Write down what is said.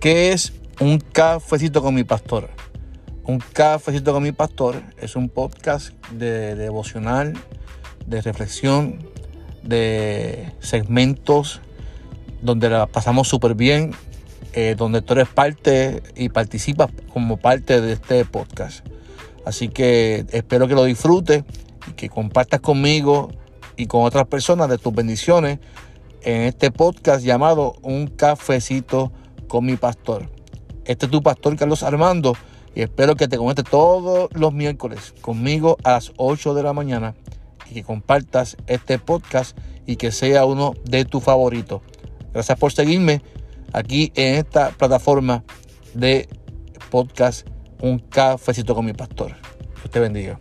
¿Qué es un cafecito con mi pastor? Un cafecito con mi pastor es un podcast de, devocional, de reflexión, de segmentos donde la pasamos súper bien, eh, donde tú eres parte y participas como parte de este podcast. Así que espero que lo disfrutes y que compartas conmigo y con otras personas de tus bendiciones en este podcast llamado Un cafecito con mi pastor. Este es tu pastor Carlos Armando y espero que te conectes todos los miércoles conmigo a las 8 de la mañana y que compartas este podcast y que sea uno de tus favoritos. Gracias por seguirme aquí en esta plataforma de podcast Un cafecito con mi pastor. Dios te bendiga.